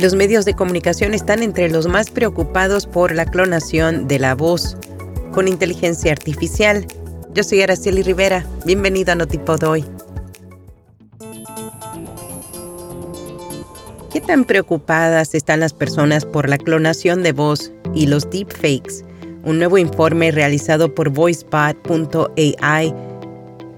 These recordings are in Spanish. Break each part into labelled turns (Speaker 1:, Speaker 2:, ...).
Speaker 1: Los medios de comunicación están entre los más preocupados por la clonación de la voz con inteligencia artificial. Yo soy Araceli Rivera. Bienvenido a Notipod hoy. ¿Qué tan preocupadas están las personas por la clonación de voz y los deepfakes? Un nuevo informe realizado por VoiceBot.ai,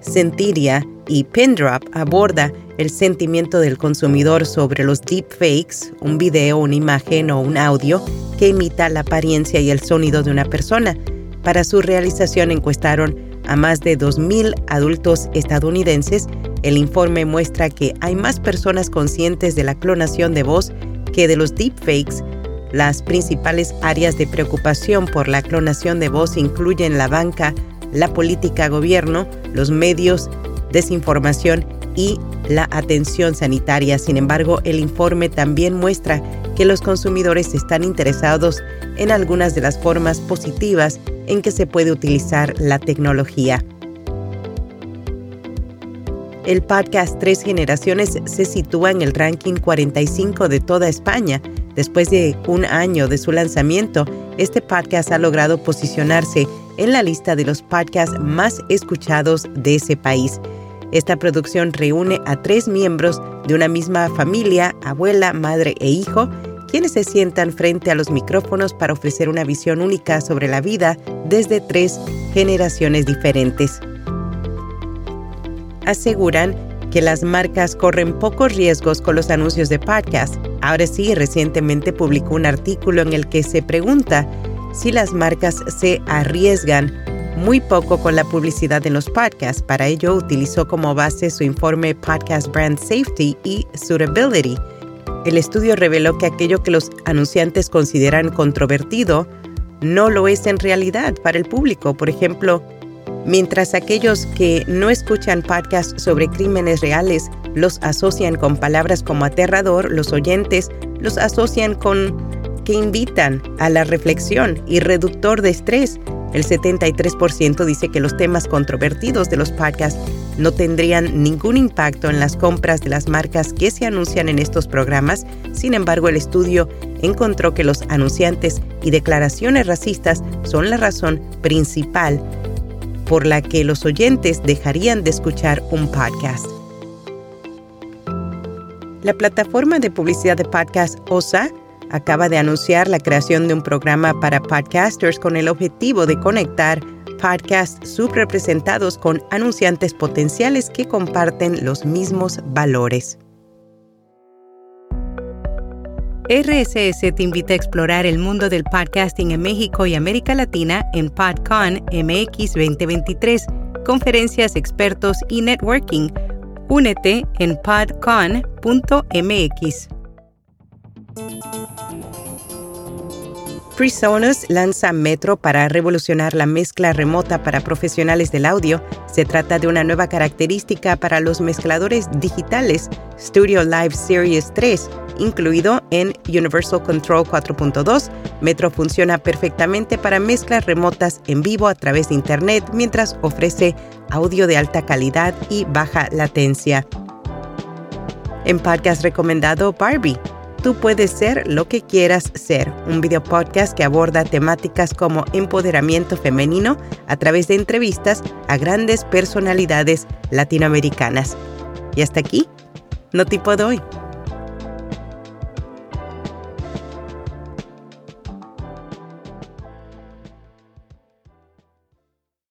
Speaker 1: Sentiria y Pindrop aborda el sentimiento del consumidor sobre los deepfakes, un video, una imagen o un audio que imita la apariencia y el sonido de una persona. Para su realización encuestaron a más de 2.000 adultos estadounidenses. El informe muestra que hay más personas conscientes de la clonación de voz que de los deepfakes. Las principales áreas de preocupación por la clonación de voz incluyen la banca, la política, gobierno, los medios, desinformación y la atención sanitaria. Sin embargo, el informe también muestra que los consumidores están interesados en algunas de las formas positivas en que se puede utilizar la tecnología. El podcast Tres Generaciones se sitúa en el ranking 45 de toda España. Después de un año de su lanzamiento, este podcast ha logrado posicionarse en la lista de los podcasts más escuchados de ese país. Esta producción reúne a tres miembros de una misma familia, abuela, madre e hijo, quienes se sientan frente a los micrófonos para ofrecer una visión única sobre la vida desde tres generaciones diferentes. Aseguran que las marcas corren pocos riesgos con los anuncios de podcast. Ahora sí, recientemente publicó un artículo en el que se pregunta si las marcas se arriesgan muy poco con la publicidad en los podcasts. Para ello utilizó como base su informe Podcast Brand Safety y Suitability. El estudio reveló que aquello que los anunciantes consideran controvertido no lo es en realidad para el público. Por ejemplo, mientras aquellos que no escuchan podcasts sobre crímenes reales los asocian con palabras como aterrador, los oyentes los asocian con que invitan a la reflexión y reductor de estrés el 73% dice que los temas controvertidos de los podcasts no tendrían ningún impacto en las compras de las marcas que se anuncian en estos programas. Sin embargo, el estudio encontró que los anunciantes y declaraciones racistas son la razón principal por la que los oyentes dejarían de escuchar un podcast. La plataforma de publicidad de podcast OSA acaba de anunciar la creación de un programa para podcasters con el objetivo de conectar podcasts subrepresentados con anunciantes potenciales que comparten los mismos valores. RSS te invita a explorar el mundo del podcasting en México y América Latina en PodCon MX 2023, conferencias, expertos y networking. Únete en podcon.mx. PreSonus lanza Metro para revolucionar la mezcla remota para profesionales del audio. Se trata de una nueva característica para los mezcladores digitales Studio Live Series 3, incluido en Universal Control 4.2. Metro funciona perfectamente para mezclas remotas en vivo a través de Internet mientras ofrece audio de alta calidad y baja latencia. En podcast recomendado Barbie Tú puedes ser lo que quieras ser, un video podcast que aborda temáticas como empoderamiento femenino a través de entrevistas a grandes personalidades latinoamericanas. Y hasta aquí, no tipo hoy.